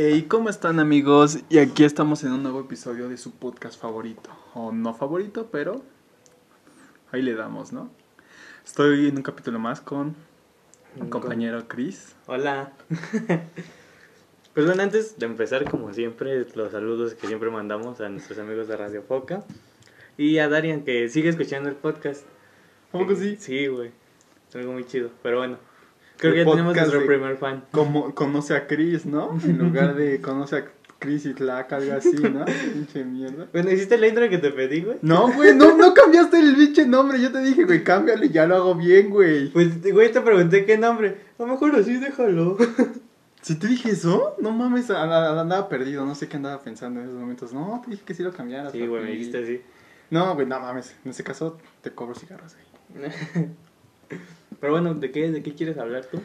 Hey, ¿cómo están amigos? Y aquí estamos en un nuevo episodio de su podcast favorito. O no favorito, pero ahí le damos, ¿no? Estoy en un capítulo más con mi compañero Chris. Hola. pues bueno, antes de empezar, como siempre, los saludos que siempre mandamos a nuestros amigos de Radio Foca. Y a Darian, que sigue escuchando el podcast. ¿Cómo que sí? Sí, güey. Es algo muy chido. Pero bueno, creo que ya tenemos nuestro de- primer fan. Como conoce a Chris, ¿no? En lugar de conoce a Chris y Tlac, algo así, ¿no? Pinche mierda. Bueno, ¿hiciste la intro que te pedí, güey? No, güey, no, no cambiaste el pinche nombre. Yo te dije, güey, cámbialo y ya lo hago bien, güey. Pues, güey, te pregunté qué nombre. A lo mejor así, déjalo. Si te dije eso, no mames, andaba perdido, no sé qué andaba pensando en esos momentos. No, te dije que sí lo cambiaras. Sí, güey, me dijiste así. No, güey, no mames, en ese caso te cobro cigarros, güey. Pero bueno, ¿de qué, ¿de qué quieres hablar tú?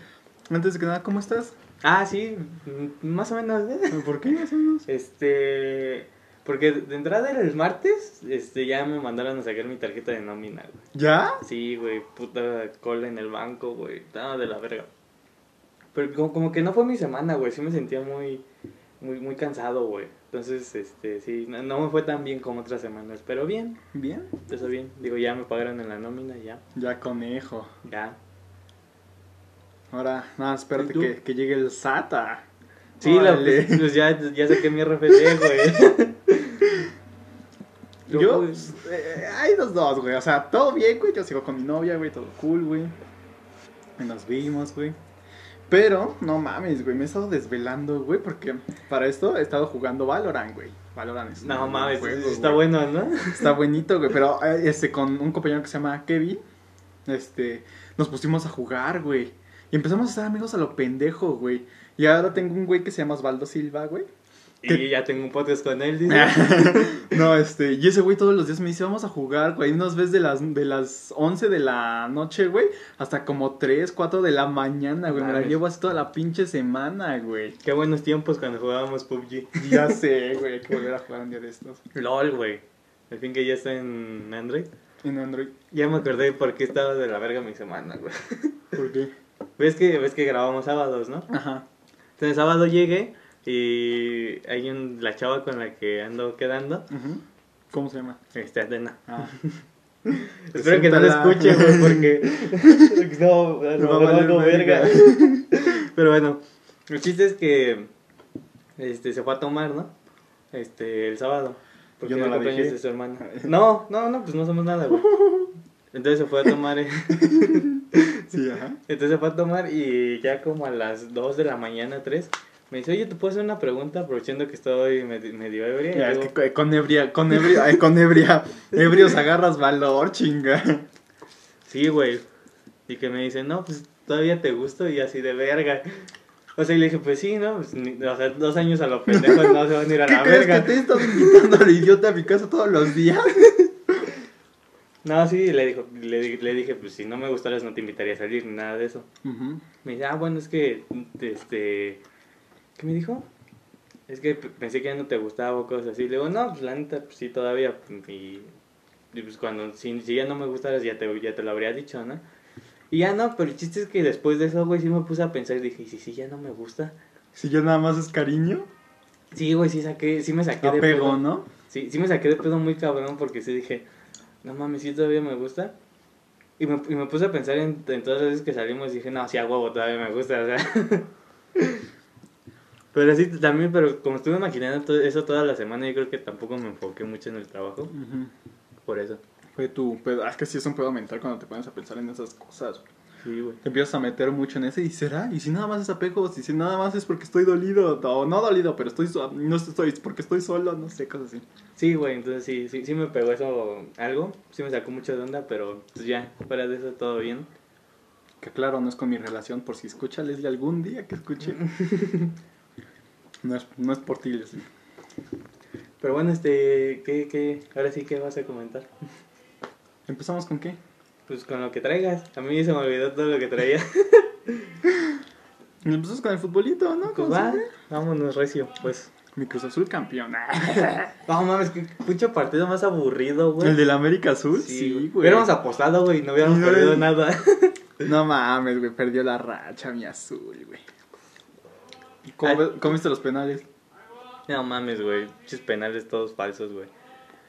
Antes que nada, ¿cómo estás? Ah, sí, mm, más o menos. ¿eh? ¿Por qué más o menos? Este. Porque de entrada era el martes, este, ya me mandaron a sacar mi tarjeta de nómina, güey. ¿Ya? Sí, güey, puta cola en el banco, güey. Estaba de la verga. Pero como, como que no fue mi semana, güey. Sí me sentía muy, muy, muy cansado, güey. Entonces, este, sí, no, no me fue tan bien como otras semanas. Pero bien, ¿Bien? eso bien. Digo, ya me pagaron en la nómina, ya, Ya conejo. ya. Ahora, nada, espérate que, que llegue el SATA. Sí, la, pues, pues ya, ya saqué mi RFC, güey. Yo, pues, eh, hay los dos, güey. O sea, todo bien, güey. Yo sigo con mi novia, güey. Todo cool, güey. Y nos vimos, güey. Pero, no mames, güey. Me he estado desvelando, güey. Porque para esto he estado jugando Valorant, güey. Valorant es No mames, juego, está güey. bueno, ¿no? Está buenito, güey. Pero eh, este, con un compañero que se llama Kevin, este, nos pusimos a jugar, güey. Y empezamos a ser amigos a lo pendejo, güey. Y ahora tengo un güey que se llama Osvaldo Silva, güey. Y ya tengo un podcast con él, dice. no, este, y ese güey todos los días me dice, vamos a jugar, güey. Unos veces de las, de las 11 de la noche, güey, hasta como 3, 4 de la mañana, güey. Me la llevo así toda la pinche semana, güey. Qué buenos tiempos cuando jugábamos PUBG. Ya sé, güey, hay que volver a jugar un día de estos. LOL, güey. Al fin que ya está en Android. En Android. Ya me acordé por qué estaba de la verga mi semana, güey. ¿Por qué? ¿Ves que, ves que grabamos sábados, ¿no? Ajá. Entonces sábado llegué y hay un, la chava con la que ando quedando. ¿Cómo se llama? este, Atena. Ah. Espero que no lo escuche, güey, porque... no, no, va no, verga. Pero bueno, el chiste es que este, se fue a tomar, ¿no? Este, el sábado. Porque Yo no la dejé. de su hermana. No, no, no, pues no somos nada, güey. Entonces se fue a tomar, eh, Sí, ajá. entonces se fue a tomar y ya como a las 2 de la mañana, 3, me dice, oye, ¿te puedo hacer una pregunta aprovechando que estoy medio, ebria? Ya, es digo, que con ebria, con ebria, ay, con ebria, ebrios agarras valor, chinga. Sí, güey. Y que me dice, no, pues todavía te gusto y así de verga. O sea, y le dije, pues sí, ¿no? Pues, ni- o sea, dos años a los pendejos no se van a ir a ¿Qué la crees verga. que te he estado invitando al idiota a mi casa todos los días? No, sí, le, dijo, le, le dije, pues si no me gustaras no te invitaría a salir nada de eso. Ujú. Me dice, ah, bueno, es que, este, ¿qué me dijo? Es que pensé que ya no te gustaba o cosas así. Le digo, no, pues la neta, pues sí, todavía. Y, y, pues cuando, si, si ya no me gustaras, ya te, ya te lo habría dicho, ¿no? Y ya no, pero el chiste es que después de eso, güey, sí me puse a pensar y dije, ¿y si sí ya no me gusta? Si ya nada más es cariño, Sí, güey, sí saqué, sí me saqué de apego, pedo. ¿no? Sí, sí me saqué de pedo muy cabrón porque sí dije, no mames, sí todavía me gusta. Y me, y me puse a pensar en, en todas las veces que salimos y dije, no, sí a huevo todavía me gusta, o sea. pero sí, también, pero como estuve maquinando todo eso toda la semana, yo creo que tampoco me enfoqué mucho en el trabajo, Ujú. por eso. Fue tu pedo. Ah, Es que sí es un pedo mental cuando te pones a pensar en esas cosas. Sí, güey. Te empiezas a meter mucho en ese y será. Y si nada más es apego, si, si nada más es porque estoy dolido, o no dolido, pero estoy, so- no estoy, porque estoy solo, no sé, cosas así. Sí, güey, entonces sí, sí, sí me pegó eso algo, sí me sacó mucho de onda, pero pues ya, fuera de eso todo bien. Que claro, no es con mi relación, por si escucha Leslie algún día que escuche. no, es, no es por ti, Leslie. Pero bueno, este, ¿qué, qué? Ahora sí, ¿qué vas a comentar? ¿Empezamos con qué? Pues con lo que traigas. A mí se me olvidó todo lo que traía. Empezamos con el futbolito, ¿no? Pues va, vámonos recio, pues. Mi Cruz Azul campeón. No mames, qué pinche partido más aburrido, güey. ¿El del América Azul? Sí, güey. Hubiéramos apostado, güey, no hubiéramos no perdido nada. No mames, güey, perdió la racha mi azul, güey. ¿Cómo, viste los penales? No mames, güey. Muchos penales todos falsos, güey.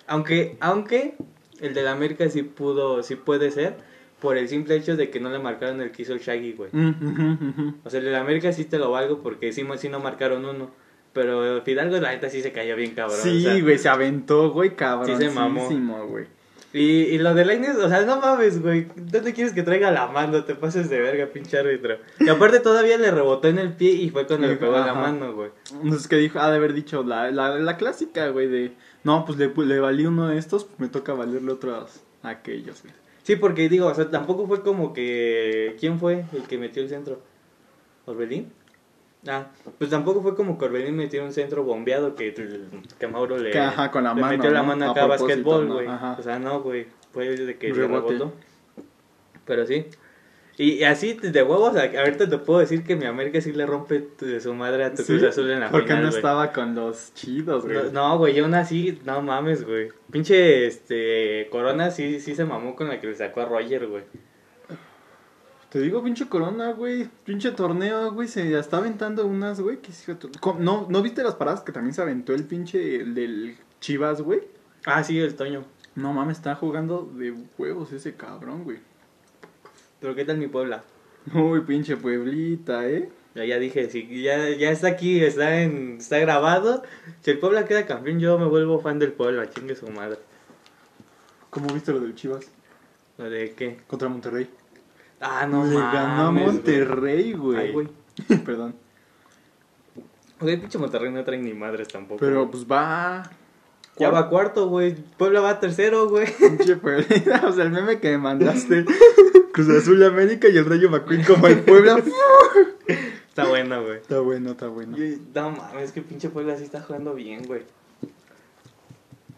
Aunque, aunque el de la América sí pudo, sí puede ser, por el simple hecho de que no le marcaron el que hizo el Shaggy, güey. Mm. O sea, el de la América sí te lo valgo porque sí, sí no marcaron uno. Pero Fidalgo, la neta, sí se cayó bien cabrón. o Sí, sea, güey, se aventó, güey, cabrón. Sí se mamó. güey. Y, y lo de Lainez, o sea, no mames, güey. ¿Dónde quieres que traiga la mano? Te pases de verga, pinche árbitro. Y aparte todavía le rebotó en el pie y fue cuando le pegó en la Ajá. mano, güey. Entonces, que dijo? Ha de haber dicho la, la, la clásica, güey, de... No, pues le, le valí uno de estos, pues me toca valerle otros a aquellos, güey. Sí, porque digo, o sea, tampoco fue como que... ¿Quién fue el que metió el centro? ¿Orbelín? Ah, pues tampoco fue como que Orbelín metió un centro bombeado que, que Mauro le, Que, ajá, con la le mano, metió la ¿no? mano acá a basquetbol, ¿no? güey. O sea, no, güey. Fue de que Rebote. rebotó. Pero sí. Y, así de huevos, a- ahorita te puedo decir que mi América sí le rompe tu- de su madre a tu ¿Sí? Cruz Azul en la Porque final, no güey. estaba con los chidos, güey. No, No, güey, yo aún así, no mames, güey. Pinche, este, Corona sí, sí se mamó con la que le sacó a Roger, güey. Te digo, pinche corona, güey. Pinche torneo, güey. Se está aventando unas, güey. que. ¿No, ¿No viste las paradas que también se aventó el pinche el del Chivas, güey? Ah, sí, el Toño. No mames, está jugando de huevos ese cabrón, güey. Pero ¿qué tal mi Puebla? Uy, pinche Pueblita, ¿eh? Ya, ya dije, sí, ya, ya está aquí, está en, está grabado. Si el Puebla queda campeón, yo me vuelvo fan del Puebla, chingue su madre. ¿Cómo viste lo del Chivas? ¿Lo de qué? Contra Monterrey. Ah, no Le mames. ganó a güey. Monterrey, Ay, güey. güey. Perdón. Güey, pinche Monterrey no traen ni madres tampoco. Pero pues va. Ya va cuarto, güey. Puebla va tercero, güey. Pinche Pueblita. O sea, el meme que me mandaste. Cruz Azul América y el Rayo McQueen como el Puebla. Está bueno, güey. está bueno, está bueno. No mames, que pinche Puebla sí está jugando bien, güey.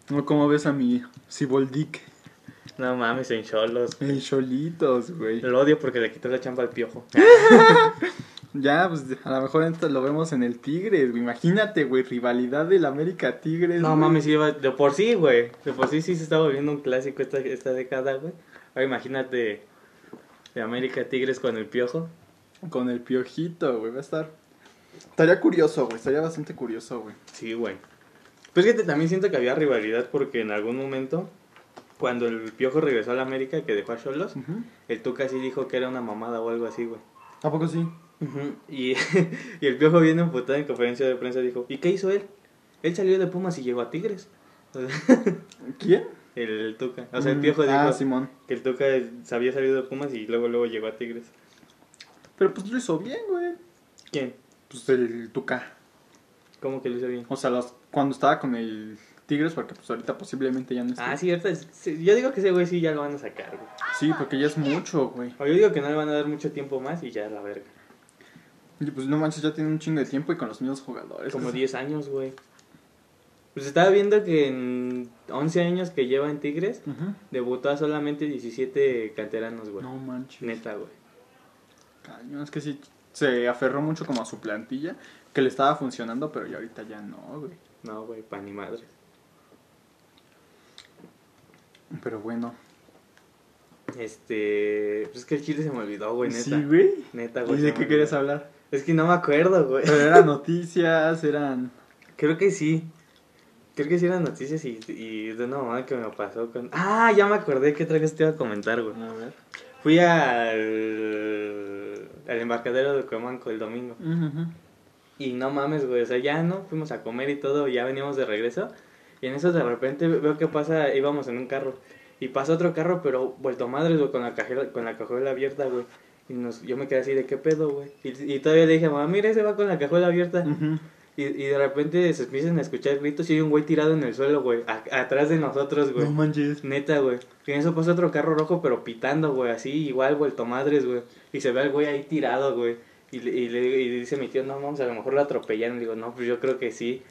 No, ¿Cómo ves a mi Ciboldic? No mames, en Cholos. En Cholitos, güey. Lo odio porque le quitó la chamba al piojo. Ya, pues a lo mejor esto lo vemos en el Tigres, güey. Imagínate, güey, rivalidad del América Tigres. No güey. mames, sí, iba- de por sí, güey. De por sí sí se está volviendo un clásico esta, esta década, güey. Ahora imagínate de América Tigres con el piojo. Con el piojito, güey, va a estar. Estaría curioso, güey. Estaría bastante curioso, güey. Sí, güey. Pues que te- también siento que había rivalidad porque en algún momento, cuando el piojo regresó a la América, que dejó a Cholos, el Tuca sí dijo que era una mamada o algo así, güey. ¿A poco sí? Y, y el piojo viene emputado en conferencia de prensa dijo, ¿y qué hizo él? Él salió de Pumas y llegó a Tigres. ¿Quién? El Tuca. O sea, el Mm, piojo dijo Ah, Simón. que el Tuca se había salido de Pumas y luego luego llegó a Tigres. Pero pues lo hizo bien, güey. ¿Quién? Pues el Tuca. ¿Cómo que lo hizo bien? O sea, los, cuando estaba con el Tigres, porque pues ahorita posiblemente ya no está. Ah, sí, ahorita es- sí, yo digo que ese güey sí ya lo van a sacar, güey. Sí, porque ya es mucho, güey. O yo digo que no le van a dar mucho tiempo más y ya la verga. Y pues no manches, ya tiene un chingo de tiempo y con los mismos jugadores. Como Pues, 10 años, güey. Pues estaba viendo que en 11 años que lleva en Tigres, debutó a solamente 17 canteranos, güey. No manches. Neta, güey. Cañón, es que sí se aferró mucho como a su plantilla, que le estaba funcionando, pero ya ahorita ya no, güey. No, güey, pa' ni madre. Pero bueno. Este. Pues es que el chile se me olvidó, güey, neta. Sí, güey. Neta, ¿Y güey. de se me qué querías hablar? Es que no me acuerdo, güey. Pero eran noticias, eran... Creo que sí. Creo que sí eran noticias y, y de una mamada que me pasó con. Ah, ya me acordé que otra vez te iba a comentar, güey. A ver. Fui al. al embarcadero de Cuemanco el domingo. Y no mames, güey, o sea, ya no, fuimos a comer y todo, ya veníamos de regreso. Y en eso de repente veo que pasa, íbamos en un carro. Y pasa otro carro, pero vuelto madres, güey, con la cajera, con la cajuela abierta, güey. Y nos, yo me quedé así de qué pedo, güey. Y, y todavía le dije, mamá, mira, ese va con la cajuela abierta. Ujú. Y, y de repente se empiezan a escuchar gritos y hay un güey tirado en el suelo, güey, atrás de nosotros, güey. No manches. Neta, güey. Y en eso pasa otro carro rojo, pero pitando, güey, así, igual, vuelto madres, güey. Y se ve al güey ahí tirado, güey. Y, le- y, le- dice mi tío, no, vamos, a lo mejor lo atropellaron. digo, no, pues yo creo que sí.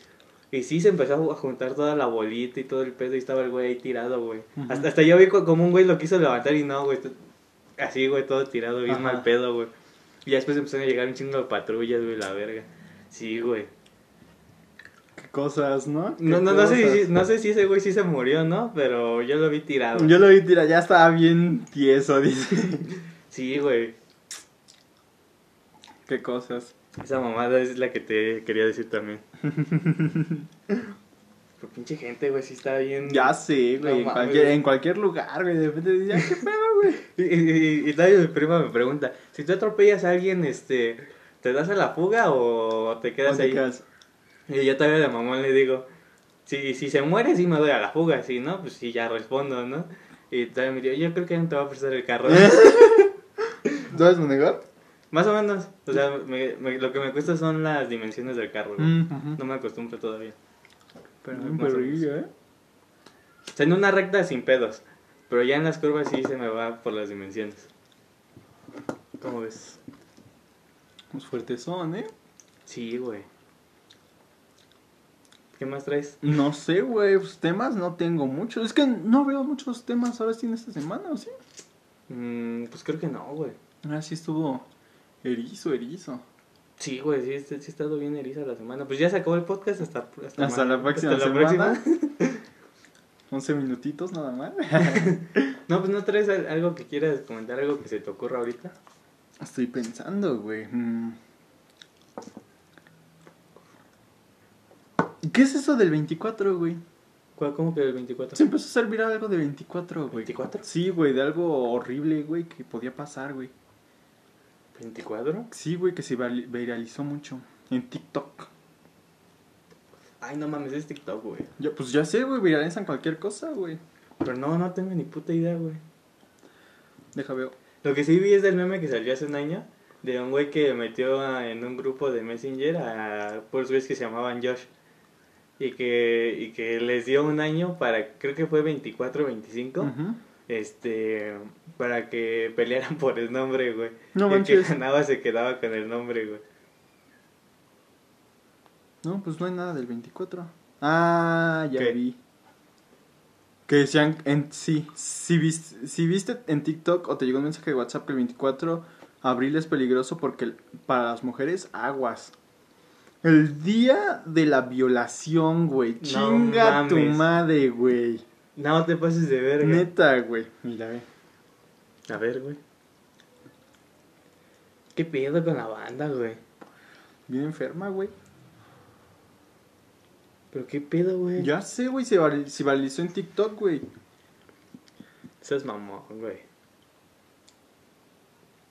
Y sí, se empezó a juntar toda la bolita y todo el pedo y estaba el güey ahí tirado, güey. Hasta, hasta yo vi co- como un güey lo quiso levantar y no, güey. Así, güey, todo tirado, bien mal pedo, güey. Y ya después empezaron a llegar un chingo de patrullas, güey, la verga. Sí, güey. Qué cosas, ¿no? Qué No, no, no, sé si, no sé si ese güey sí se murió, ¿no? Pero yo lo vi tirado. Yo lo vi, tira, ya estaba bien tieso, dice. Sí, güey. Qué cosas. Esa mamada es la que te quería decir también. Por pinche gente, güey, sí está bien. Ya sé, güey. No en, cualquier, güey. en cualquier lugar, güey. De repente dices, "Ay, ¿qué pedo, güey? Y, y, y todavía mi prima me pregunta: si tú atropellas a alguien, este, ¿te das a la fuga o te quedas ¿Dónde ahí? quedas? Y yo todavía de mamón le digo: si, si se muere, sí me doy a la fuga. Si no, pues sí, ya respondo, ¿no? Y todavía me dijo: Yo creo que no te va a prestar el carro. ¿Sabes manejar? Más o menos. O sea, me- me- lo que me cuesta son las dimensiones del carro, güey. Mm. No me acostumbro todavía. Pero Un más o menos. perrillo, ¿eh? O sea, en una recta sin pedos. Pero ya en las curvas sí se me va por las dimensiones. ¿Cómo ves? Pues fuertes son, ¿eh? Sí, güey. ¿Qué más traes? No sé, güey. Pues temas no tengo muchos. Es que no veo muchos temas ahora sí en esta semana, ¿o sí? Mm, pues creo que no, güey. Ah, sí estuvo erizo, erizo. Sí, güey, sí, sí, sí estado bien eriza la semana. Pues ya se acabó el podcast hasta, hasta, Hasta la ma- próxima hasta la semana. próxima. 11 minutitos nada más. No, pues no traes al- algo que quieras comentar, algo que se te ocurra ahorita. Estoy pensando, güey. Mm. ¿Qué es eso del 24, güey? ¿Cuál, ¿Cómo que el 24? Se empezó a hacer viral algo de 24, güey. ¿24? Sí, güey, de algo horrible, güey, que podía pasar, güey. ¿24? Sí, güey, que se viralizó mucho en TikTok. Ay, no mames, es TikTok, güey. Ya, pues ya sé, güey, viralizan cualquier cosa, güey. Pero no, no tengo ni puta idea, güey. Deja veo. Lo que sí vi es del meme que salió hace un año de un güey que metió a- en un grupo de Messenger a puros güeyes que se llamaban Josh. Y que, y que les dio un año para, creo que fue 24 o 25, Ujú. Este, para que pelearan por el nombre, güey. No y el que manches. ganaba se quedaba con el nombre, güey. No, pues no hay nada del 24. Ah, ya ¿Qué? vi. Que decían, en, sí, si viste, si viste en TikTok o te llegó un mensaje de WhatsApp que el 24 abril es peligroso porque para las mujeres aguas. El día de la violación, güey. No Chinga tu madre, güey. No te pases de verga. Neta, güey. Mira, ve. A ver, güey. ¿Qué pedo con la banda, güey? Bien enferma, güey. ¿Pero qué pedo, güey? Ya sé, güey, se, se viralizó en TikTok, güey. Seas mamón, güey.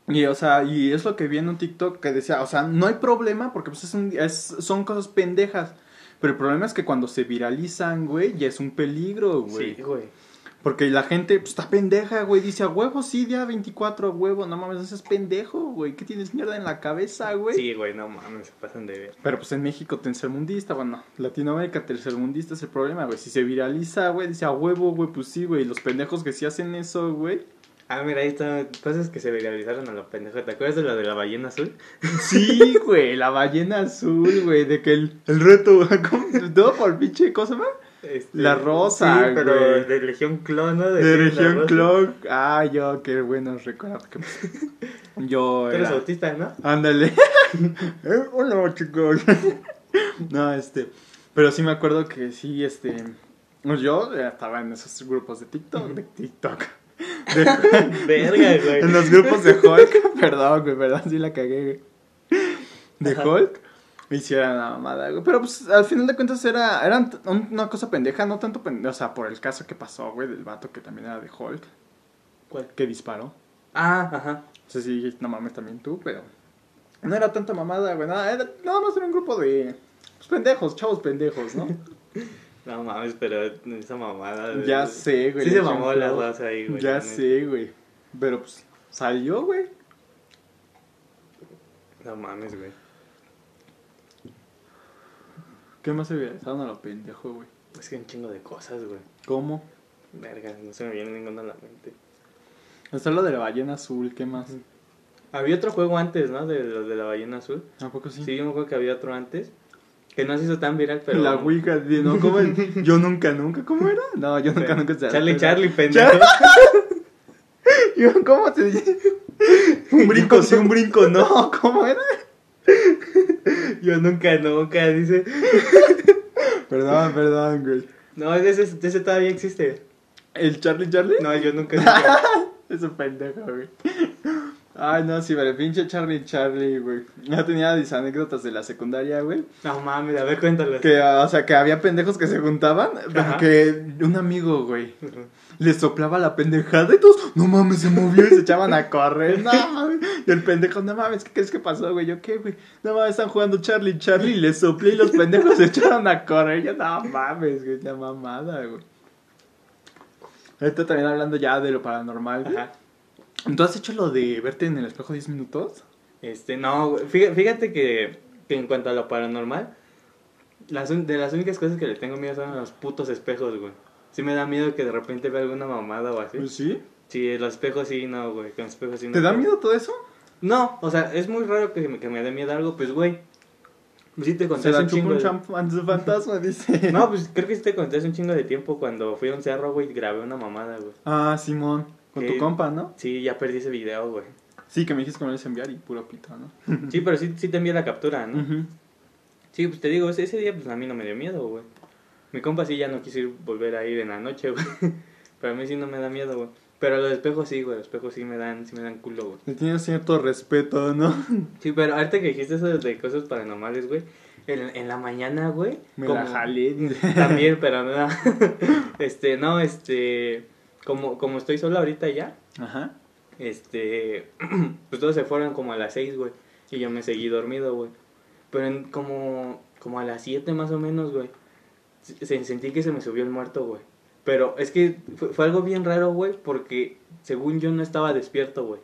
Y, o sea, y es lo que vi en un TikTok que decía, o sea, no hay problema porque pues es un- es- son cosas pendejas. Pero el problema es que cuando se viralizan, güey, ya es un peligro, güey. Sí, güey. Porque la gente pues, está pendeja, güey. Dice, a huevo, sí, día 24, a huevo. No mames, ese es pendejo, güey. ¿Qué tienes mierda en la cabeza, güey? Sí, güey, no mames, se pasan de ver. Pero pues en México tercermundista, bueno, Latinoamérica tercermundista es el problema, güey. Si se viraliza, güey, dice a huevo, güey, pues sí, güey. Los pendejos que sí hacen eso, güey. Ah, mira, ahí está. Cosas que se viralizaron a lo pendejo. ¿Te acuerdas de la de la ballena azul? Sí, güey, la ballena azul, güey, de que el, el reto. No, por pinche cosa, ¿no? Este, La rosa, Sí, pero güey. de Legión Clon, ¿no? De región rosa. Clock. Ah, yo, qué bueno recuerdo que yo Tú eres era... autista, ¿no? Ándale. Eh, Hola, chicos. no, este, pero sí me acuerdo que sí, este, pues yo estaba en esos grupos de TikTok, de TikTok. De- Verga, güey. En los grupos de Hulk, perdón, güey, perdón, sí la cagué, güey. De Ajá. Hulk, me hicieron la mamada, güey. Pero pues al final de cuentas era, era un- una cosa pendeja, no tanto pendeja, o sea, por el caso que pasó, güey, del vato que también era de Hulk, ¿Cuál? que disparó. Ah, ajá. No sé si no mames también tú, pero no era tanta mamada, güey, nada, era, nada más era un grupo de pues, pendejos, chavos pendejos, ¿no? No mames, pero esa mamada. ya sé, güey. Sí se mamó la raza ahí, güey. Ya sé, güey. Pero pues salió, güey. No mames, güey. ¿Qué más se viralizaron a lo pendejo, güey? Es que un chingo de cosas, güey. ¿Cómo? Verga, no se me viene ninguna a la mente. Está lo de la ballena azul, ¿qué más? Había otro juego antes, ¿no? De los de la ballena azul. ¿A poco sí? Sí, yo me acuerdo que había otro antes. Que no se hizo tan viral, pero. La Ouija, ¿no? ¿Cómo Yo nunca, nunca, ¿cómo era? No, yo nunca, nunca. se- Charlie, Charlie, pendejo. Yo, ¿Cómo se dice? Un brinco sí, un brinco no. ¿Cómo era? Yo nunca, nunca, dice. Perdón, perdón, güey. No, ese, ese todavía existe. ¿El Charlie Charlie? No, yo nunca. nunca. Es un pendejo, güey. Ay, no, sí, vale, pinche Charlie Charlie, güey. Ya tenía mis anécdotas de la secundaria, güey. No mames, a ver, cuéntalo. Que, o sea, que había pendejos que se juntaban, pero Ajá. que un amigo, güey, les soplaba la pendejada y todos, no mames, se movió y se echaban a correr, no mames. Y el pendejo, no mames, ¿qué crees que pasó, güey? Yo, ¿qué, güey? No mames, están jugando Charlie Charlie y les soplé y los pendejos se echaron a correr. Yo, no mames, güey, la mamada, güey. Ahorita también hablando ya de lo paranormal, güey. Ajá. ¿Tú has hecho lo de verte en el espejo 10 minutos? Este, no, fíjate, que, que en cuanto a lo paranormal, las, un- de las únicas cosas que le tengo miedo son los putos espejos, güey. Sí me da miedo que de repente vea alguna mamada o así. Pues sí. Sí, los espejos sí, no, güey, con espejos sí no. ¿Te da miedo todo eso? No, o sea, es muy raro que me, que me dé miedo algo, pues, güey. Pues sí te conté un chingo un de... fantasma, dice. No, pues creo que sí te conté hace un chingo de tiempo cuando fui a un cerro, güey, grabé una mamada, güey. Ah, Simón. Con tu compa, ¿no? Sí, ya perdí ese video, güey. Sí, que me dijiste que me ibas a enviar y puro pito, ¿no? Sí, pero sí, sí te envié la captura, ¿no? Sí, pues te digo, ese, ese día pues a mí no me dio miedo, güey. Mi compa sí ya no quiso ir, volver a ir en la noche, güey. Pero a mí sí no me da miedo, güey. Pero los espejos sí, güey, los espejos sí me dan, sí me dan culo, güey. Le tienes cierto respeto, ¿no? Sí, pero ahorita que dijiste eso de cosas paranormales, güey. En, en la mañana, güey. Me como- la jalé. También, pero no. este, no, este. Como, como estoy solo ahorita ya, Ajá. este. Pues todos se fueron como a las seis, güey. Y yo me seguí dormido, güey. Pero en como, como a las siete más o menos, güey. se- Sentí que se me subió el muerto, güey. Pero es que fue, fue algo bien raro, güey, porque según yo no estaba despierto, güey.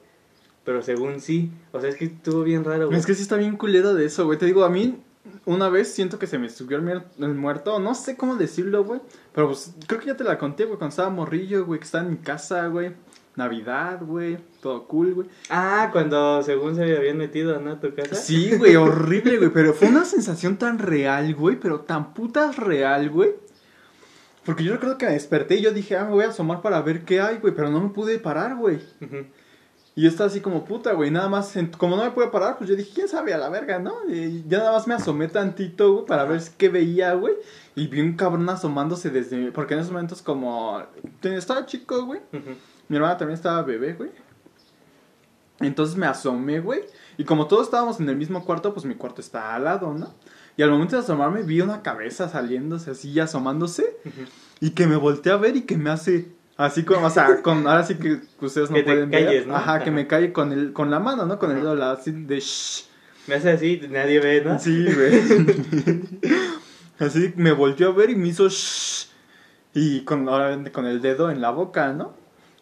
Pero según sí. O sea, es que estuvo bien raro, güey. Es que sí está bien culero de eso, güey. Te digo, a mí una vez siento que se me subió el, muerto. No sé cómo decirlo, güey. Pero pues creo que ya te la conté, güey. Cuando estaba morrillo, güey. Que estaba en mi casa, güey. Navidad, güey. Todo cool, güey. Ah, cuando según se habían metido, ¿no? A tu casa. Sí, güey, horrible, güey. Pero fue una sensación tan real, güey. Pero tan putas real, güey. Porque yo recuerdo que me desperté y yo dije, ah, me voy a asomar para ver qué hay, güey. Pero no me pude parar, güey. Ujú. Y yo estaba así como puta, güey. Nada más, en- como no me pude parar, pues yo dije, quién sabe, a la verga, ¿no? Y ya nada más me asomé tantito, güey, para ver qué veía, güey. Y vi un cabrón asomándose desde. Porque en esos momentos, como. Estaba chico, güey. Mi hermana también estaba bebé, güey. Entonces me asomé, güey. Y como todos estábamos en el mismo cuarto, pues mi cuarto está al lado, ¿no? Y al momento de asomarme vi una cabeza saliéndose así, asomándose. Y que me volteé a ver y que me hace así como, o sea, con, ahora sí que ustedes no Que te pueden ver. calles, ¿no? Ajá, que Ajá. me calle con el, con la mano, ¿no? Con el Ajá. dedo así de shh. Me hace así, nadie ve, ¿no? Sí, güey. así me volteó a ver y me hizo shh. Y con, con el dedo en la boca, ¿no?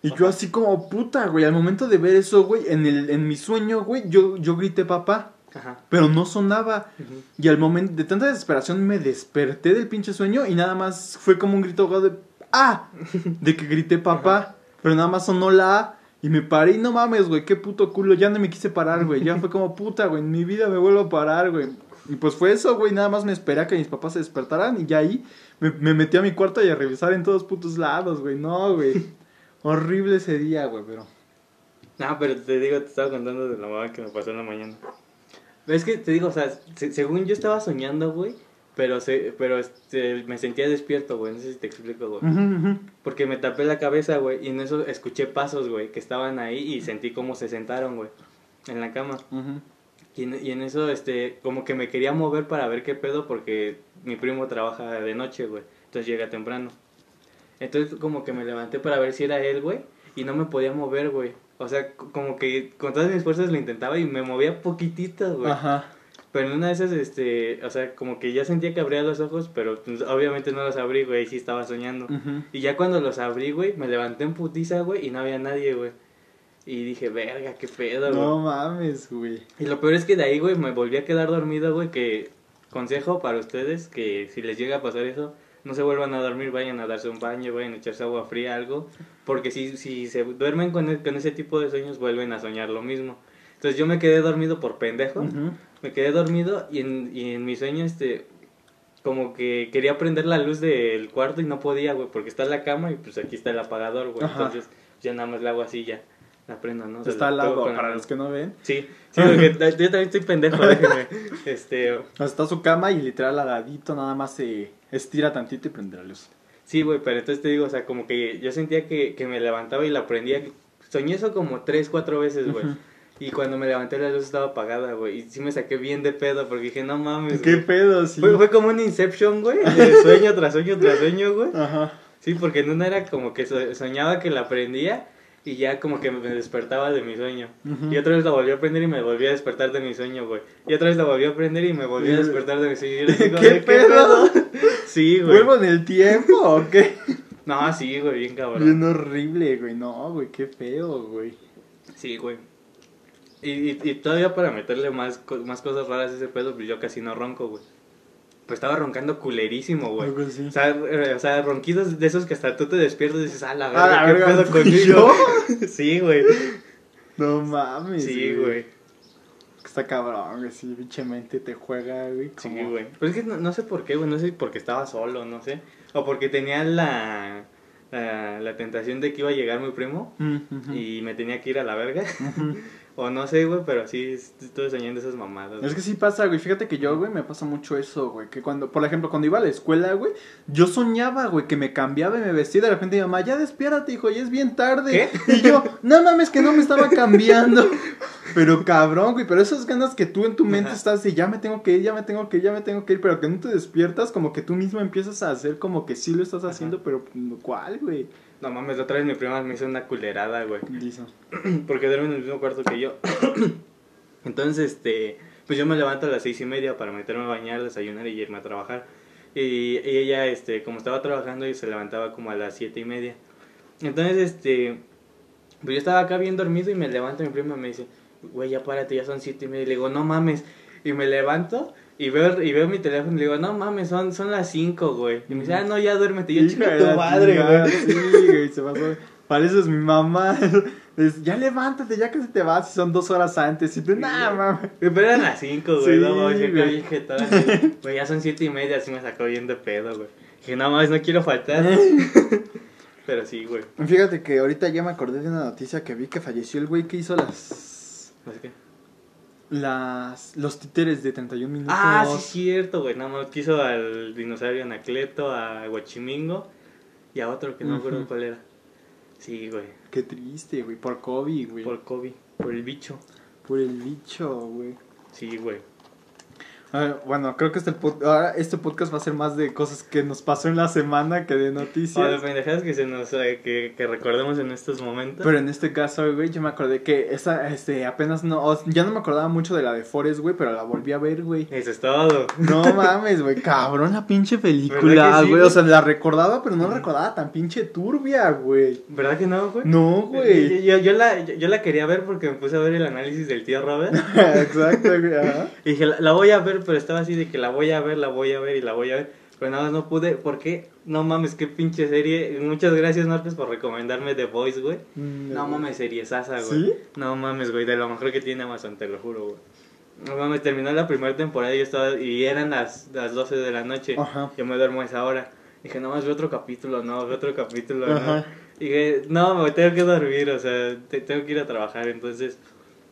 Y yo así como puta, güey, al momento de ver eso, güey, en, el, en mi sueño, güey, yo, yo grité papá, Ajá. pero no sonaba. Ujú. Y al momento de tanta desesperación me desperté del pinche sueño y nada más fue como un grito ahogado de ¡Ah! De que grité papá, pero nada más sonó la A y me paré y no mames, güey, qué puto culo, ya no me quise parar, güey, ya fue como puta, güey, en mi vida me vuelvo a parar, güey. Y pues fue eso, güey, nada más me esperé a que mis papás se despertaran y ya ahí me, me metí a mi cuarto y a revisar en todos putos lados, güey, no, güey. Horrible ese día, güey, pero... No, pero te digo, te estaba contando de la mamá que me pasó en la mañana. Es que te digo, o sea, se- según yo estaba soñando, güey, pero se, pero este, me sentía despierto, güey, no sé si te explico, güey. Porque me tapé la cabeza, güey, y en eso escuché pasos, güey, que estaban ahí y sentí cómo se sentaron, güey, en la cama. Y en, y en eso, este, como que me quería mover para ver qué pedo porque mi primo trabaja de noche, güey. Entonces llega temprano. Entonces como que me levanté para ver si era él, güey. Y no me podía mover, güey. O sea, como que con todas mis fuerzas lo intentaba y me movía poquitito, güey. Ajá. Pero en una de esas, este, o sea, como que ya sentía que abría los ojos, pero pues, obviamente no los abrí, güey, sí estaba soñando. Y ya cuando los abrí, güey, me levanté en putiza, güey, y no había nadie, güey. Y dije, verga, qué pedo, güey. No mames, güey. Y lo peor es que de ahí, güey, me volví a quedar dormido, güey, que consejo para ustedes, que si les llega a pasar eso, no se vuelvan a dormir, vayan a darse un baño, vayan a echarse agua fría, algo, porque si, si se duermen con, e- con ese tipo de sueños, vuelven a soñar lo mismo. Entonces yo me quedé dormido por pendejo, me quedé dormido y en, y en mi sueño, este, como que quería prender la luz del cuarto y no podía, güey, porque está la cama y pues aquí está el apagador, güey, entonces ya nada más la hago así ya. La prendo, ¿no? O sea, Está al lado, la para los que no ven. Sí, sí, porque yo también estoy pendejo, déjenme. Este, Está su cama y literal al ladito nada más se estira tantito y prende la luz. sí, güey, pero entonces te digo, o sea, como que yo sentía que, que me levantaba y la prendía. Soñé eso como tres, cuatro veces, güey. Y cuando me levanté la luz estaba apagada, güey. Y sí me saqué bien de pedo porque dije, no mames. ¿Qué güey". pedo, sí? Fue, fue como un Inception, güey. De sueño tras sueño tras sueño, güey. Ajá. Sí, porque en una era como que so- soñaba que la prendía y ya como que me despertaba de mi sueño. Y otra vez la volví a prender y me volví a despertar de mi sueño, güey. Y otra vez la volví a prender y me volví a despertar de mi sueño. ¿Qué pedo? Sí, güey. ¿Vuelvo en el tiempo o qué? No, sí, güey, bien cabrón. Bien horrible, güey. No, güey, qué feo, güey. Sí, güey. Y, y, y todavía para meterle más, más cosas raras a ese pedo, pues yo casi no ronco, güey. Pues estaba roncando culerísimo, güey. Así. O sea, eh, o sea, ronquidos de esos que hasta tú te despiertas y dices, ah, la verga, ¿qué verga, pedo ¿fui conmigo? sí, güey. No mames. Sí, güey. Está cabrón, güey. Sí, pinche mente te juega, güey. Sí, como- güey. Pero es que no, no sé por qué, güey. No sé porque estaba solo, no sé. O porque tenía la, la, la tentación de que iba a llegar mi primo Mm, y me tenía que ir a la verga. Ujú. o no sé, güey, pero sí estuve soñando esas mamadas. Es que sí pasa, güey. Fíjate que yo, güey, me pasa mucho eso, güey. Que cuando, por ejemplo, cuando iba a la escuela, güey, yo soñaba, güey, que me cambiaba y me vestía. De repente mi mamá, ya despiértate, hijo, ya es bien tarde. Y yo, no mames, que no me estaba cambiando. Pero cabrón, güey, pero esas ganas que tú en tu mente Ajá. estás de ya me tengo que ir, ya me tengo que ir, ya me tengo que ir, pero que no te despiertas, como que tú mismo empiezas a hacer como que sí lo estás haciendo, pero ¿cuál, güey? No mames, la otra vez mi prima me hizo una culerada, güey. Porque duerme en el mismo cuarto que yo. Entonces, este, pues yo me levanto a las seis y media para meterme a bañar, desayunar y irme a trabajar. Y, y ella, este, como estaba trabajando, y se levantaba como a las siete y media. Entonces, este, pues yo estaba acá bien dormido y me levanto mi prima y me dice, güey, ya párate, ya son siete y media. Y le digo, no mames. Y me levanto y veo, y veo mi teléfono y le digo, no mames, son, son las cinco, güey. Y me dice, ah, no, ya duérmete. Yo, de tu madre, güey. Sí, güey, se pasó. Pareces mi mamá. Es, ya levántate, ya que se te vas. Y son dos horas antes. Y tú, nah, mames. Pero eran las 5, güey. Sí, no mames, yo güey. dije. Güey, ya son 7 y media, así me sacó bien de pedo, güey. Dije, no mames, no quiero faltar. Pero sí, güey. Fíjate que ahorita ya me acordé de una noticia que vi que falleció el güey que hizo las. Sé qué. Las los títeres de 31 minutos. Ah, sí, es cierto, güey. Nada más quiso al dinosaurio Anacleto, a Guachimingo y a otro que no me acuerdo cuál era. Sí, güey. Qué triste, güey. Por COVID, güey. Por Kobe, por el bicho. Por el bicho, güey. Sí, güey. Ver, bueno, creo que este, ahora este podcast va a ser más de cosas que nos pasó en la semana que de O de noticias. pendejadas que se nos eh, que, que recordemos en estos momentos. Pero en este caso, güey, yo me acordé que esa, este, apenas no, o- ya no me acordaba mucho de la de Forest, güey, pero la volví a ver, güey. Eso es todo. No mames, güey, cabrón la pinche ¿Verdad película, sí, güey. O sea, la recordaba, pero no la recordaba tan pinche turbia, güey. ¿Verdad que no, güey? No, güey. Yo, yo- yo la, yo, la quería ver porque me puse a ver el análisis del tío Robert. Exacto, güey. Y dije, la, la voy a ver, pero estaba así de que la voy a ver, la voy a ver y la voy a ver. Pero nada más no pude. ¿Por qué? No mames, qué pinche serie. Muchas gracias, Marcos, por recomendarme The Voice, güey. Mm, No mames, serie sasa, güey. ¿Sí? No mames, güey, de lo mejor que tiene Amazon, te lo juro, güey. No mames, terminó la primera temporada y yo estaba, y eran las, las 12 de la noche. Ajá. Yo me duermo a esa hora. Dije, no más, ve otro capítulo, no, ve otro capítulo, Ajá. no. Dije, no, me tengo que dormir, o sea, te- tengo que ir a trabajar. Entonces,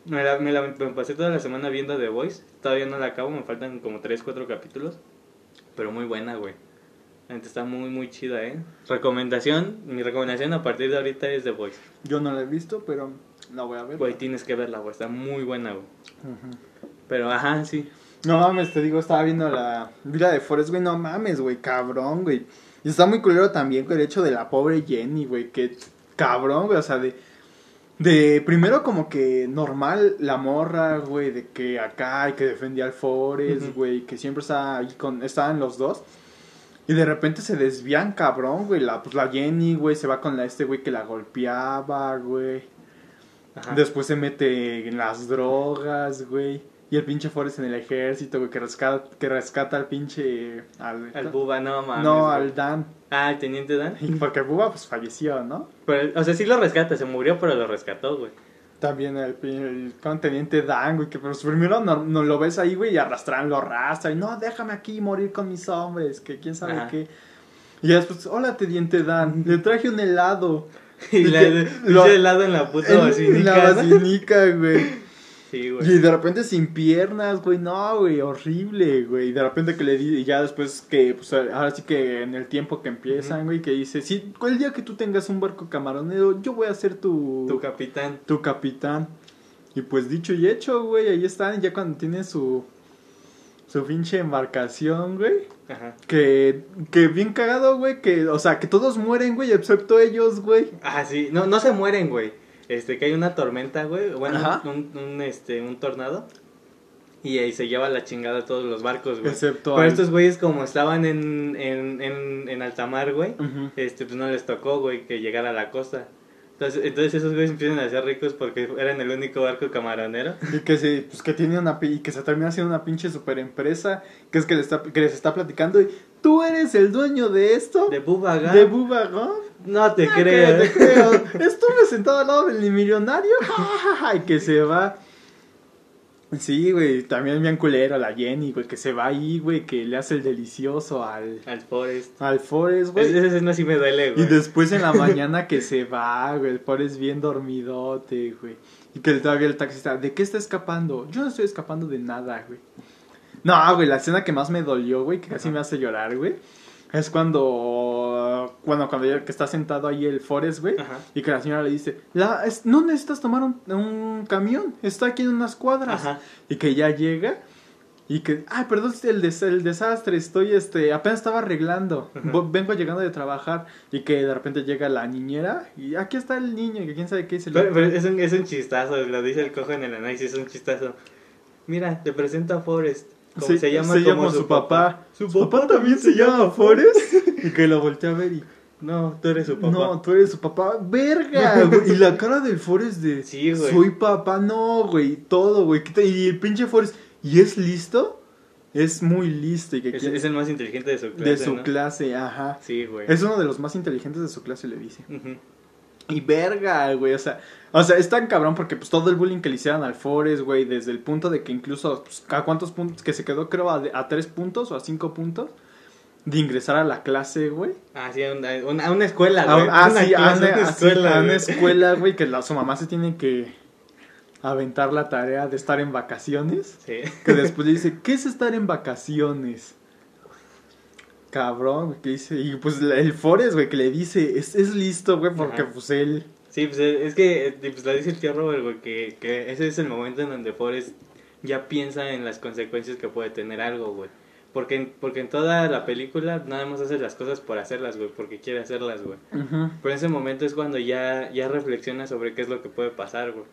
me, la, me, la, me pasé toda la semana viendo The Voice. Todavía no la acabo, me faltan como 3, 4 capítulos. Pero muy buena, güey. La neta está muy, muy chida, ¿eh? Recomendación, mi recomendación a partir de ahorita es The Voice. Yo no la he visto, pero la voy a ver. Güey, tienes que verla, güey, está muy buena, güey. Ujú. Pero, ajá, sí. No mames, te digo, estaba viendo la vida de Forrest, güey, no mames, güey, cabrón, güey. Y está muy culero también con el hecho de la pobre Jenny, güey, que cabrón, güey, o sea, de... De primero como que normal la morra, güey, de que acá y que defendía al Forrest, Ujú. güey, que siempre estaba ahí con, estaban los dos. Y de repente se desvían, cabrón, güey, la, pues la Jenny, güey, se va con la este güey que la golpeaba, güey. Después se mete en las drogas, güey. Y el pinche Forrest en el ejército, güey, que rescata, que rescata al pinche... Al, Al Buba, no mames. no, al Dan. Ah, el teniente Dan. Y Porque Buba, pues, falleció, ¿no? Pero, o sea, sí lo rescata, se murió, pero lo rescató, güey. También el, pin- el conteniente Dan, güey, que pues primero no, no lo ves ahí, güey, y arrastran, lo arrastra. Y no, déjame aquí morir con mis hombres, que quién sabe Ajá. qué. Y después, hola, teniente Dan, le traje un helado. Y lo- pinche helado en la puta En basinica. la ¿no? basinica, güey. Sí, güey. Y de repente sin piernas, güey, no, güey, horrible, güey. Y de repente que le di, y ya después que, pues ahora sí que en el tiempo que empiezan, güey, que dice, sí, el día que tú tengas un barco camaronero, yo voy a ser tu, Tu capitán. tu capitán. Y pues dicho y hecho, güey, ahí están, ya cuando tiene su, su pinche embarcación, güey. Ajá. Que, que bien cagado, güey, que, o sea, que todos mueren, güey, excepto ellos, güey. Ah, sí, no, no se mueren, güey. Este, que hay una tormenta, güey. Bueno, Ajá. un, un, este, un tornado. Y ahí se lleva la chingada a todos los barcos, güey. Excepto Pero al- estos güeyes, como estaban en, en, en, en alta mar, güey, este, pues no les tocó, güey, que llegara a la costa. Entonces, entonces esos güeyes empiezan a ser ricos porque eran el único barco camaronero. Y que se, pues que tiene una pi- y que se termina siendo una pinche super empresa, que es que, le está, que les está platicando y tú eres el dueño de esto, De Bubaga. de Bubba Gump?" No te creo. que te creo. Estuve sentado al lado del millonario, y que se va. Sí, güey, también bien culero la Jenny, güey, que se va ahí, güey, que le hace el delicioso al, Al Forest. al Forrest, Esa güey. escena sí me duele, Y güey. después en la mañana que se va, güey, el Forrest bien dormidote, güey. Y que todavía el taxista, ¿de qué está escapando? Yo no estoy escapando de nada, güey. No, güey, la escena que más me dolió, güey, que casi me hace llorar, güey. Es cuando, bueno, cuando ya que está sentado ahí el Forrest, güey. Y que la señora le dice, la, es- no necesitas tomar un, un camión, está aquí en unas cuadras. Ajá. Y que ya llega y que, ay, perdón, el, des- el desastre, estoy, este, apenas estaba arreglando, vengo llegando de trabajar y que de repente llega la niñera y aquí está el niño y que quién sabe qué dice. el pero es, un, es un chistazo, lo dice el cojo en el análisis, es un chistazo. Mira, te presento a Forrest. Se llama como su papá. Su Su papá también se llama Forrest y que lo voltea a ver y, No, tú eres su papá. no, tú eres su papá, verga, güey. Y la cara del Forrest de, Sí, güey. soy papá, no, güey, todo, güey. ¿qué te- Y el pinche Forrest, ¿y es listo? Es muy listo y que es, quiere- es el más inteligente de su clase. de su ¿no? clase, ajá. Sí, güey. Es uno de los más inteligentes de su clase, le dice. Y verga, güey, o sea, o sea, es tan cabrón porque pues todo el bullying que le hicieron al Forest, güey, desde el punto de que incluso, pues, ¿a cuántos puntos? Que se quedó creo a, a tres puntos o a cinco puntos de ingresar a la clase, güey. Ah, sí, a una, una, una escuela, A, güey. ah, Una sí, a una, así, escuela, a una escuela, güey, que la, su mamá se tiene que aventar la tarea de estar en vacaciones. Sí. Que después le dice, ¿qué es estar en vacaciones? Cabrón, güey, que dice, y pues el Forest, güey, que le dice, es, es listo, güey, porque Ajá. pues él... Sí, pues es que eh, pues, lo dice el tío Robert, güey, que, que ese es el momento en donde Forrest ya piensa en las consecuencias que puede tener algo, güey. Porque, en- porque en toda la película nada más hace las cosas por hacerlas, güey, porque quiere hacerlas, güey. Ujú. Pero en ese momento es cuando ya, ya reflexiona sobre qué es lo que puede pasar, güey.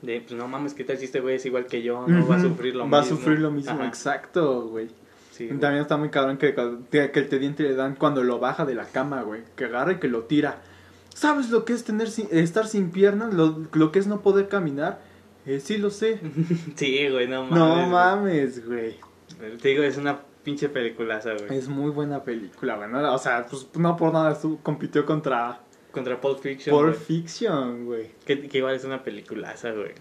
De, pues no mames, ¿qué tal si este güey es igual que yo? No va a sufrir lo Va mismo. a sufrir lo mismo, Ajá, exacto, güey. sí, güey. También está muy cabrón que, que, que el teniente le dan cuando lo baja de la cama, güey. Que agarra y que lo tira. ¿Sabes lo que es tener sin- estar sin piernas? Lo, lo que es no poder caminar. Eh, sí, lo sé. Sí, güey, no mames. No güey. mames, güey. Te digo, es una pinche peliculaza, güey. Es muy buena película, güey. ¿no? O sea, pues no por nada compitió contra Contra Pulp Fiction, Pulp güey. Fiction, güey. Que, que igual es una peliculaza, güey.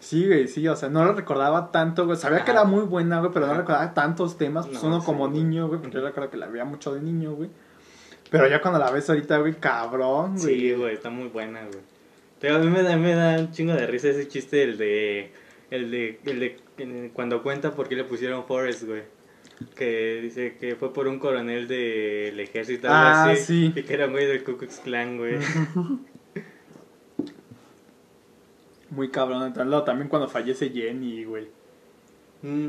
Sí, güey, sí, o sea, no la recordaba tanto, güey. Sabía que era muy buena, güey, pero no recordaba tantos temas. Pues No, uno sí, como güey. niño, güey, porque yo recuerdo que la veía mucho de niño, güey. Pero ya cuando la ves ahorita, güey, cabrón, güey. Sí, güey, está muy buena, güey. Pero a mí me da, me da un chingo de risa ese chiste, el de. El de. El de el- cuando cuenta por qué le pusieron Forrest, güey. Que dice que fue por un coronel del ejército, algo Ah, así. sí. Y que era güey del Ku Klux Klan, güey. Muy cabrón. Entonces, también cuando fallece Jenny, güey. Mm,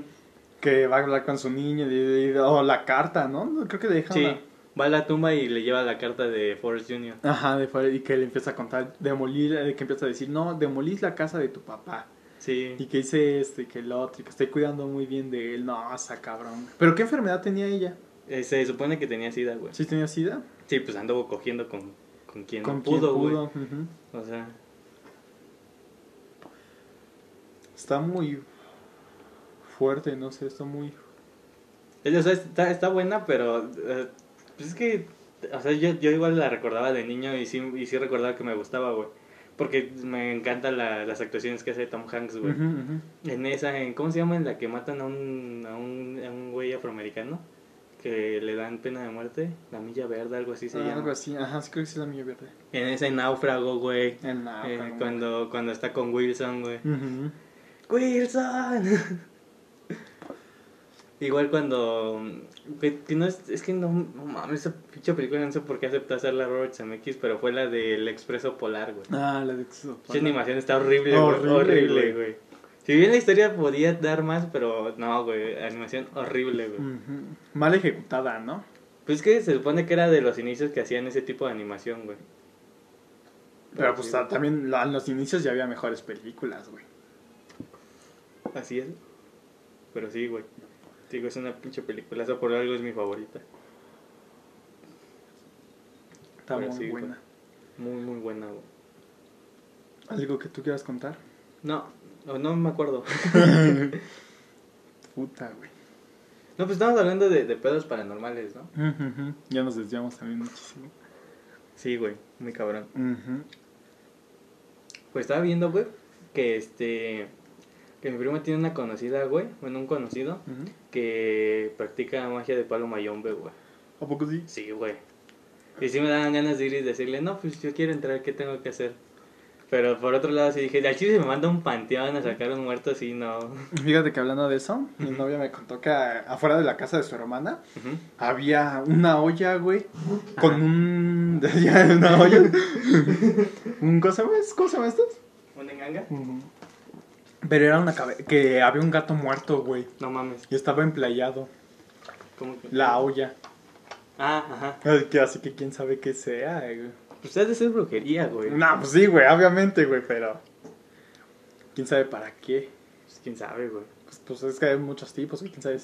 Que va a hablar con su niño, y- y- o la carta, ¿no? No, Creo que deja sí, una- va a la tumba y le lleva la carta de Forrest Jr. Ajá, de fuera, y que le empieza a contar, demolir, eh, que empieza a decir, no, demolís la casa de tu papá. Sí. Y que dice este, que el otro, y que estoy cuidando muy bien de él. No, esa cabrón. ¿Pero qué enfermedad tenía ella? Eh, se supone que tenía sida, güey. ¿Sí tenía sida? Sí, pues anduvo cogiendo con, con quien ¿Con pudo, güey. O sea, Está muy fuerte, no sé, está muy... O sea, está, está buena, pero eh, pues es que, o sea, yo, yo igual la recordaba de niño y sí, y sí recordaba que me gustaba, güey. Porque me encantan la- las actuaciones que hace Tom Hanks, güey. En esa, en, ¿cómo se llama? En la que matan a un, a un, a un güey afroamericano. Que le dan pena de muerte. La milla verde, algo así se Ah, llama. algo así, ajá, sí creo que es la mía verde. En ese náufrago, güey. El náufrago, Eh, cuando, cuando está con Wilson, güey. ¡Wilson! Igual cuando. Que, que no es, es que no, no mames, esa pinche película no sé por qué aceptó hacerla Robert Zemeckis, pero fue la del Expreso Polar, güey. Ah, la de Exo. Esa animación está horrible, güey. Horrible, Horrible, güey. Si bien la historia podía dar más, pero no, güey. Animación horrible, güey. Mal ejecutada, ¿no? Pues es que se supone que era de los inicios que hacían ese tipo de animación, güey. Pero pues sí, también en los inicios ya había mejores películas, güey. Así es. Pero sí, güey. Digo, es una pinche película. Esa por algo es mi favorita. Está muy sí, buena. Muy, muy buena, güey. ¿Algo que tú quieras contar? No, no, no me acuerdo. Puta, güey. No, pues estamos hablando de, de pedos paranormales, ¿no? Ya nos desviamos también muchísimo. Sí, güey. Muy cabrón. Pues estaba viendo, güey, que este. Que mi prima tiene una conocida, güey. Bueno, un conocido. Que practica magia de palo mayombe, güey. ¿A poco sí? Sí, güey. Y sí me daban ganas de ir y decirle, no, pues yo quiero entrar, ¿qué tengo que hacer? Pero por otro lado sí dije, al chile si me manda un panteón a sacar un muerto, sí, no. Fíjate que hablando de eso, mi novia me contó que afuera de la casa de su hermana había una olla, güey, con un... ya, una olla. un, ¿Cómo se llama, ¿Cómo se esto? ¿Una enganga? Pero era una cabe- que había un gato muerto, güey, No mames. y estaba emplayado, ¿Cómo que? la olla. Ah, ajá. Así que quién sabe qué sea, güey. Pues de ser brujería, güey. No, pues sí, güey, obviamente, güey, pero... ¿Quién sabe para qué? Pues quién sabe, güey. Pues, pues es que hay muchos tipos, güey, quién sabe.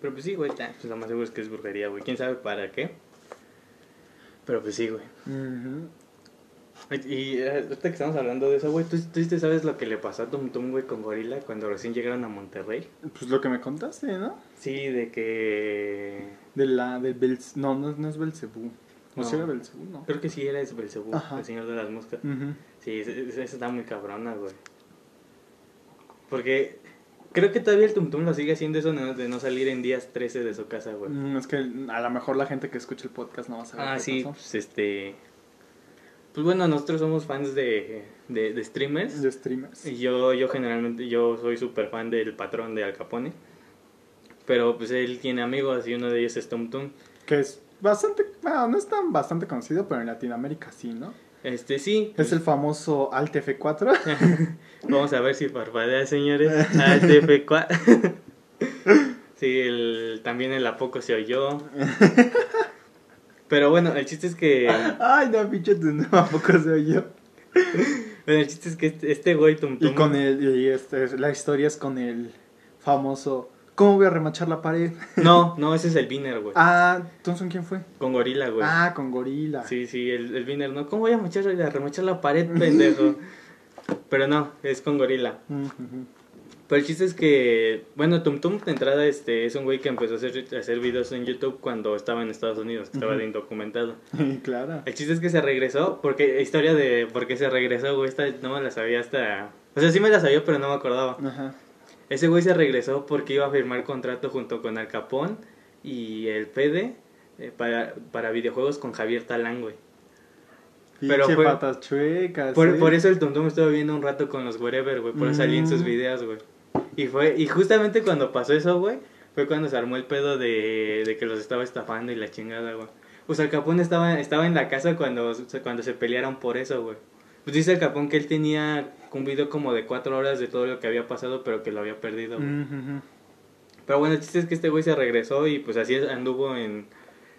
Pero pues sí, güey, pues lo más seguro es que es brujería, güey. ¿Quién sabe para qué? Pero pues sí, güey. Y y, eh, ahorita que estamos hablando de eso, güey, ¿tú, tú sabes lo que le pasó a Tum Tum, güey, con Gorila cuando recién llegaron a Monterrey? Pues lo que me contaste, ¿no? Sí, de que... De la, del Belz... No, no, no es Belcebú. ¿O No. sí era Belcebú? No. Creo que sí era ese Belcebú, el señor de las moscas. Sí, esa está muy cabrona, güey. Porque creo que todavía el Tum Tum lo sigue haciendo eso de no- de no salir en días 13 de su casa, güey. Mm, Es que a lo mejor la gente que escucha el podcast no va a saber Ah, qué sí, pasó. pues este... Pues bueno, nosotros somos fans de, de, de streamers. De streamers. Y yo, yo generalmente, yo soy súper fan del patrón de Al Capone. Pero pues él tiene amigos y uno de ellos es Tum Tum. Que es bastante... Bueno, no es tan bastante conocido, pero en Latinoamérica sí, ¿no? Este, sí. Es el famoso Alt F4. Vamos a ver si parpadea, señores. Al TF4. sí, el, también el a poco se oyó. Pero bueno, el chiste es que... Ay, no, pinche tu no, ¿a poco se oyó? Bueno, el chiste es que este, este güey Tum Tum... Y con el... Y este, la historia es con el famoso... ¿Cómo voy a remachar la pared? No, no, ese es el Viner, güey. Ah, entonces ¿quién fue? Con gorila, güey. Ah, con gorila. Sí, sí, el, el Viner, ¿no? ¿Cómo voy a machar, a remachar la pared, pendejo? Pero no, es con gorila. Mm, ujú. Pero el chiste es que, bueno, Tum Tum de entrada este, es un güey que empezó a hacer, a hacer videos en YouTube cuando estaba en Estados Unidos, que estaba de indocumentado. claro. El chiste es que se regresó, porque historia de por qué se regresó, güey, esta no me la sabía hasta... O sea, sí me la sabía, pero no me acordaba. Ajá. Ese güey se regresó porque iba a firmar contrato junto con Al Capón y el PD eh, para, para videojuegos con Javier Talán, güey. Pero fue- patas chuecas. Por, por eso el Tum Tum estuvo viendo un rato con los Wherever, güey. Por eso salí en sus Mm. videos, güey. Y fue, y justamente cuando pasó eso, güey, fue cuando se armó el pedo de, de que los estaba estafando y la chingada, güey. Pues el Capón estaba, estaba en la casa cuando, cuando se pelearon por eso, güey. Pues dice el Capón que él tenía un video como de cuatro horas de todo lo que había pasado, pero que lo había perdido, güey. Pero bueno, el chiste es que este güey se regresó y pues así anduvo en...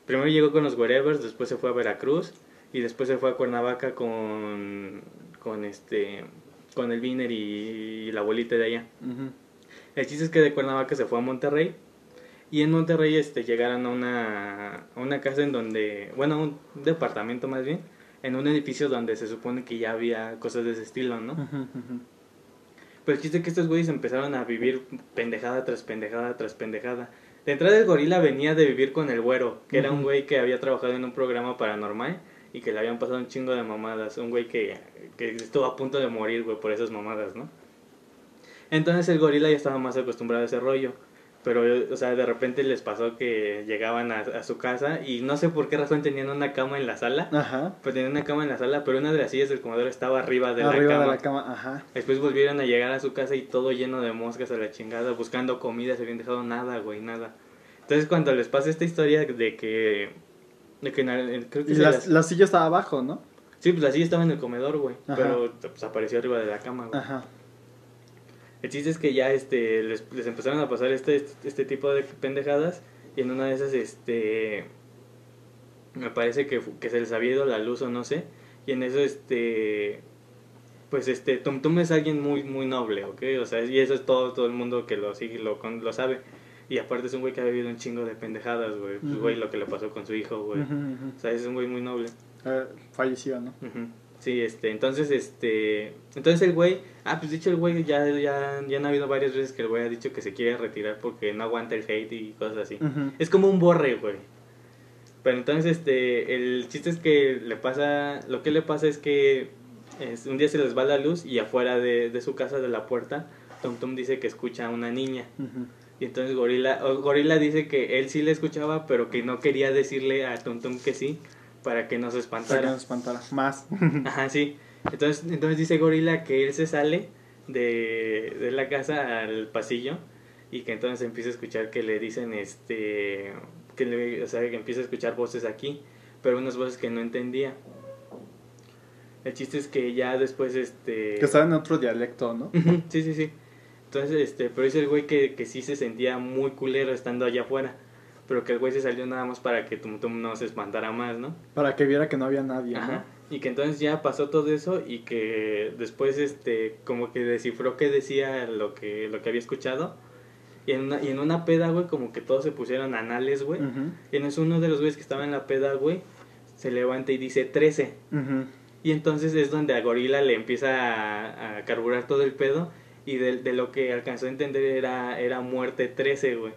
Primero llegó con los Wherevers, después se fue a Veracruz y después se fue a Cuernavaca con... Con este... Con el Viner y, y la abuelita de allá. Ujú. El chiste es que de Cuernavaca se fue a Monterrey y en Monterrey este llegaron a una, a una casa en donde... Bueno, un departamento más bien. En un edificio donde se supone que ya había cosas de ese estilo, ¿no? Pero el chiste es que estos güeyes empezaron a vivir pendejada tras pendejada tras pendejada. De entrada el gorila venía de vivir con el güero, que era un güey que había trabajado en un programa paranormal y que le habían pasado un chingo de mamadas. Un güey que, que estuvo a punto de morir, güey, por esas mamadas, ¿no? Entonces el gorila ya estaba más acostumbrado a ese rollo. Pero, o sea, de repente les pasó que llegaban a, a su casa y no sé por qué razón tenían una cama en la sala. Ajá. Pues tenían una cama en la sala, pero una de las sillas del comedor estaba arriba de Arriba la cama. de la cama, ajá. Después volvieron a llegar a su casa y todo lleno de moscas a la chingada, buscando comida, se habían dejado nada, güey, nada. Entonces cuando les pasa esta historia de que... De que creo que Y la, las- la silla estaba abajo, ¿no? Sí, pues la silla estaba en el comedor, güey, pero pues, apareció arriba de la cama, güey. Ajá. El chiste es que ya este, les, les empezaron a pasar este, este, este tipo de pendejadas y en una de esas, este, me parece que, que se les había ido la luz o no sé, y en eso, este, pues este, Tum Tum es alguien muy, muy noble, ¿ok? O sea, y eso es todo, todo el mundo que lo sigue, lo, con- lo sabe. Y aparte es un güey que ha vivido un chingo de pendejadas, güey. Pues, güey, lo que le pasó con su hijo, güey. Ujú. O sea, es un güey muy noble. Eh, falleció, ¿no? Sí, este, entonces, este, entonces el güey, ah, pues dicho el güey, ya, ya, ya han habido varias veces que el güey ha dicho que se quiere retirar porque no aguanta el hate y cosas así. Es como un borre, güey. Pero entonces, este, el chiste es que le pasa, lo que le pasa es que es, un día se les va la luz y afuera de, de su casa, de la puerta, Tom Tom dice que escucha a una niña. Y entonces Gorila, Gorila dice que él sí le escuchaba, pero que no quería decirle a Tom Tom que sí, para que no se Para que espantara. espantara. Más. Ajá, sí. Entonces, entonces dice Gorila que él se sale de, de la casa al pasillo y que entonces empieza a escuchar que le dicen, este, que le, o sea, que empieza a escuchar voces aquí, pero unas voces que no entendía. El chiste es que ya después, este... que estaba en otro dialecto, ¿no? Sí, sí, sí. Entonces, este, pero dice el güey que, que sí se sentía muy culero estando allá afuera, pero que el güey se salió nada más para que Tum Tum no se espantara más, ¿no? Para que viera que no había nadie, ¿no? Ajá. Y que entonces ya pasó todo eso y que después este como que descifró que decía lo que lo que había escuchado. Y en una, y en una peda, güey, como que todos se pusieron anales, güey. Ujú. Y en eso uno de los güeyes que estaba en la peda, güey, se levanta y dice 13. Ujú. Y entonces es donde a Gorila le empieza a, a carburar todo el pedo. Y de, de lo que alcanzó a entender era, era muerte 13, güey.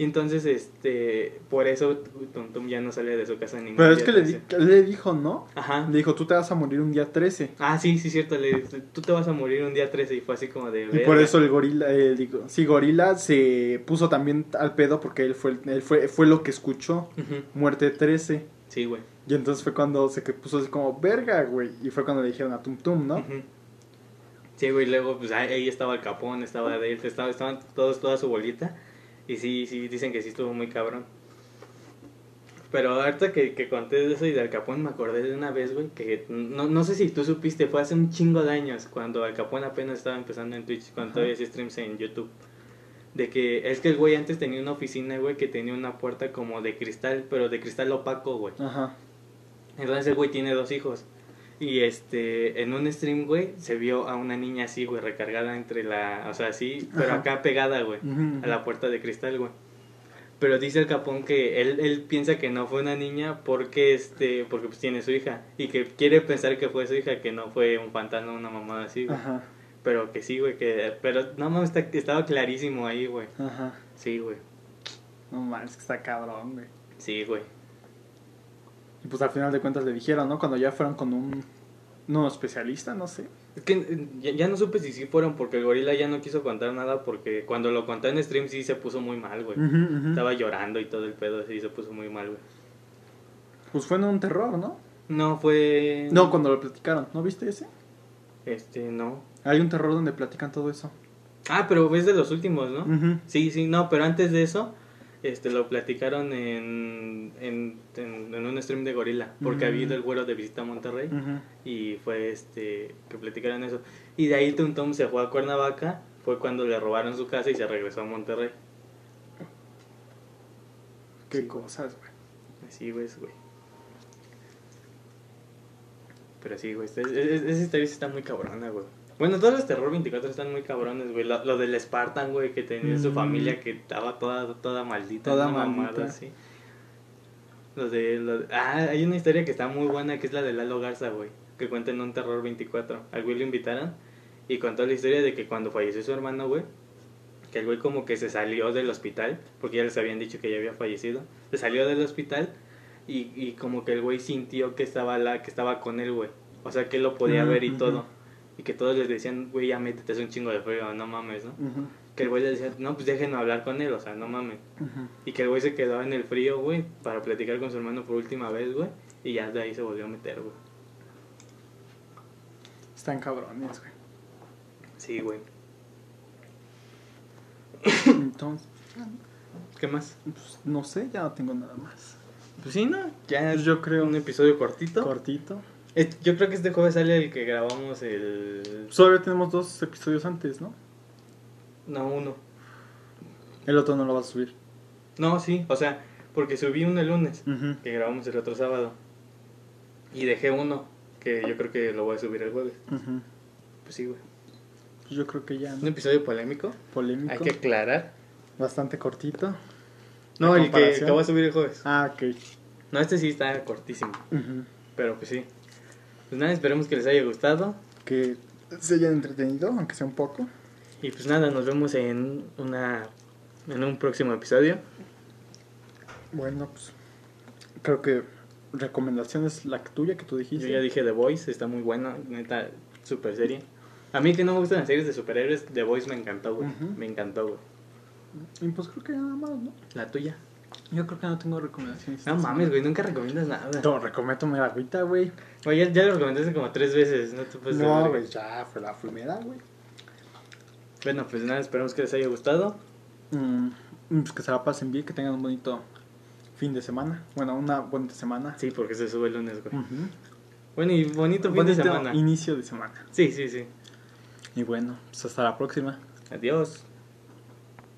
Y entonces, este, por eso Tum Tum ya no sale de su casa ningún Pero es que le, 13. di- le dijo, ¿no? Ajá. Le dijo, tú te vas a morir un día 13. Ah, sí, sí, cierto. Le, tú te vas a morir un día 13 y fue así como de... Y por eso el gorila, eh, digo, sí, gorila se puso también al pedo porque él fue, él fue, fue lo que escuchó, muerte 13. Sí, güey. Y entonces fue cuando se puso así como, verga, güey. Y fue cuando le dijeron a Tum Tum, ¿no? Sí, güey, luego pues ahí estaba el Capón, estaba Dale, estaba, estaban todos, toda su bolita. Y sí, sí, dicen que sí estuvo muy cabrón. Pero ahorita que, que conté de eso y del Capón me acordé de una vez, güey, que no, no sé si tú supiste, fue hace un chingo de años, cuando Al Capón apenas estaba empezando en Twitch, cuando Ajá. todavía hacía streams en YouTube. De que es que el güey antes tenía una oficina, güey, que tenía una puerta como de cristal, pero de cristal opaco, güey. Ajá. Entonces el güey tiene dos hijos. Y este, en un stream, güey, se vio a una niña así, güey, recargada entre la, o sea, así, pero Ajá. acá pegada, güey, Ujú, a la puerta de cristal, güey. Pero dice el capón que él, él piensa que no fue una niña porque este, porque pues tiene su hija. Y que quiere pensar que fue su hija, que no fue un fantasma, una mamada así, güey. Ajá. Pero que sí, güey, que, pero no mames, estaba clarísimo ahí, güey. Ajá. Sí, güey. No mames, que está cabrón, güey. Sí, güey. Y pues al final de cuentas le dijeron, ¿no? Cuando ya fueron con un no especialista, no sé. Es que eh, ya, ya no supe si sí fueron porque el gorila ya no quiso contar nada porque cuando lo contó en stream sí se puso muy mal, güey. Estaba llorando y todo el pedo sí se puso muy mal, güey. Pues fue en un terror, ¿no? No, fue... No, cuando lo platicaron, ¿no viste ese? Este, no. Hay un terror donde platican todo eso. Ah, pero es de los últimos, ¿no? Sí, sí, no, pero antes de eso, este, lo platicaron en, en, en, en un stream de gorila porque Mm. había ido el güero de visita a Monterrey. Y fue este que platicaron eso y de ahí Tum Tum se fue a Cuernavaca fue cuando le robaron su casa y se regresó a Monterrey Qué Sí, cosas, güey. así güey güey pero sí güey es- es- esa historia está muy cabrona güey bueno todos los terror 24 están muy cabrones güey. Lo, lo del Spartan güey que tenía su Mm. familia que estaba toda toda maldita Toda maldita. mamada así. Los de, los de- ah hay una historia que está muy buena que es la de Lalo Garza güey que cuenta en un terror 24 al güey lo invitaron y contó la historia de que cuando falleció su hermano güey que el güey como que se salió del hospital porque ya les habían dicho que ya había fallecido se salió del hospital y, y como que el güey sintió que estaba la que estaba con él güey. O sea que él lo podía Mm, ver y todo y que todos les decían güey ya métete es un chingo de frío no mames no que el güey le decía, no, pues déjenme hablar con él, o sea, no mames. Y que el güey se quedó en el frío, güey, para platicar con su hermano por última vez, güey. Y ya de ahí se volvió a meter, güey. Están cabrones, güey. Sí, güey. Entonces, ¿Qué más? pues, no sé, ya no tengo nada más. Pues sí, ¿no? Ya Pues yo creo un episodio cortito. cortito. Yo creo que este jueves sale el que grabamos el... Solo tenemos dos episodios antes, ¿no? No, uno. El otro no lo vas a subir. No, sí, o sea, porque subí uno el lunes, que grabamos el otro sábado. Y dejé uno, que yo creo que lo voy a subir el jueves. Pues sí, güey. Pues yo creo que ya, Un ¿no? episodio polémico. Polémico. Hay que aclarar. Bastante cortito. No, el que, que voy a subir el jueves. Ah, ok. No, este sí está cortísimo. Pero pues sí. Pues nada, esperemos que les haya gustado. Que se hayan entretenido, aunque sea un poco. Y pues nada, nos vemos en una en un próximo episodio. Bueno, pues creo que recomendación es la tuya que tú Yo dijiste. ya dije The Voice, está muy buena, neta, super serie. A mí que no me gustan las series de superhéroes, The Voice me encantó, güey. Me encantó, güey. Y pues creo que nada más, ¿no? La tuya. Yo creo que no tengo recomendaciones. No mames, güey, nunca recomiendas nada. No, recomiendo mi agüita, güey. Oye, ya, ya lo recomendaste como tres veces, no te puedes No, güey, ya fue la primera, güey. Bueno, pues nada, esperamos que les haya gustado. Mm, pues que se la pasen bien, que tengan un bonito fin de semana. Bueno, una buena semana. Sí, porque se sube el lunes, güey. Bueno, y bonito fin Bonito de semana. inicio de semana. Sí, sí, sí. Y bueno, pues hasta la próxima. Adiós.